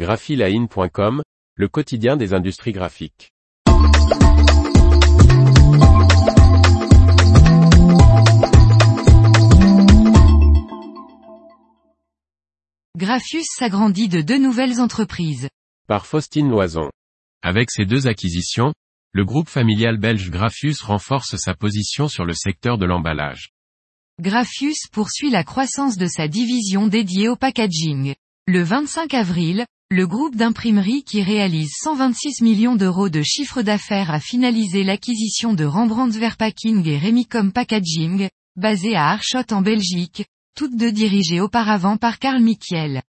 graphiline.com, le quotidien des industries graphiques. Graphius s'agrandit de deux nouvelles entreprises. Par Faustine Loison. Avec ces deux acquisitions, le groupe familial belge Graphius renforce sa position sur le secteur de l'emballage. Graphius poursuit la croissance de sa division dédiée au packaging. Le 25 avril, le groupe d'imprimerie qui réalise 126 millions d'euros de chiffre d'affaires a finalisé l'acquisition de Rembrandt Verpacking et Remicom Packaging, basés à Arschot en Belgique, toutes deux dirigées auparavant par Karl Michiel.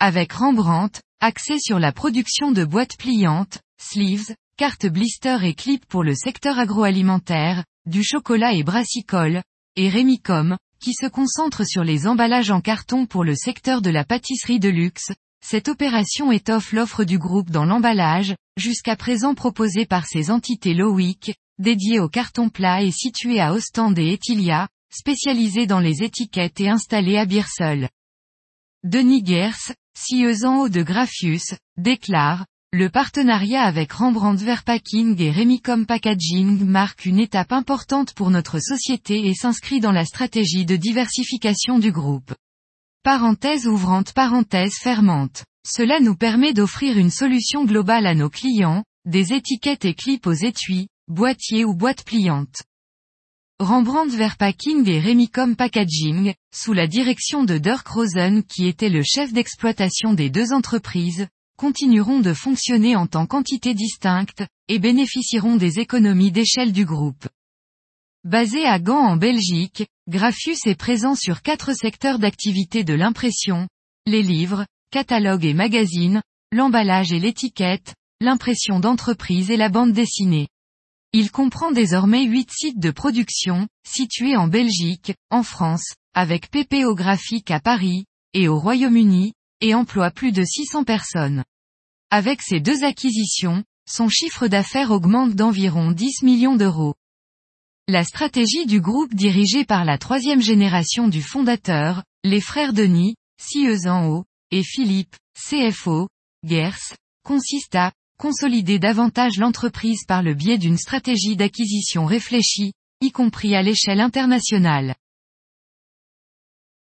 Avec Rembrandt, axé sur la production de boîtes pliantes, sleeves, cartes blister et clips pour le secteur agroalimentaire, du chocolat et brassicole, et Remicom, qui se concentre sur les emballages en carton pour le secteur de la pâtisserie de luxe, cette opération étoffe l'offre du groupe dans l'emballage, jusqu'à présent proposée par ses entités Lowick, dédiées au carton plat et situées à Ostende et Etilia, spécialisées dans les étiquettes et installées à Beersel. Denis Gers, cieuse en haut de Graphius, déclare, le partenariat avec Rembrandt Verpacking et Remicom Packaging marque une étape importante pour notre société et s'inscrit dans la stratégie de diversification du groupe. Parenthèse ouvrante parenthèse fermante. Cela nous permet d'offrir une solution globale à nos clients, des étiquettes et clips aux étuis, boîtiers ou boîtes pliantes. Rembrandt Verpacking et Remicom Packaging, sous la direction de Dirk Rosen qui était le chef d'exploitation des deux entreprises, continueront de fonctionner en tant qu'entités distinctes, et bénéficieront des économies d'échelle du groupe. Basé à Gand en Belgique, Graphius est présent sur quatre secteurs d'activité de l'impression, les livres, catalogues et magazines, l'emballage et l'étiquette, l'impression d'entreprise et la bande dessinée. Il comprend désormais huit sites de production, situés en Belgique, en France, avec PPO Graphique à Paris, et au Royaume-Uni, et emploie plus de 600 personnes. Avec ces deux acquisitions, son chiffre d'affaires augmente d'environ 10 millions d'euros. La stratégie du groupe dirigé par la troisième génération du fondateur, les frères Denis, Cieuse en haut, et Philippe, CFO, Gers, consiste à consolider davantage l'entreprise par le biais d'une stratégie d'acquisition réfléchie, y compris à l'échelle internationale.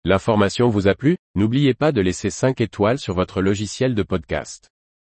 L'information vous a plu? N'oubliez pas de laisser 5 étoiles sur votre logiciel de podcast.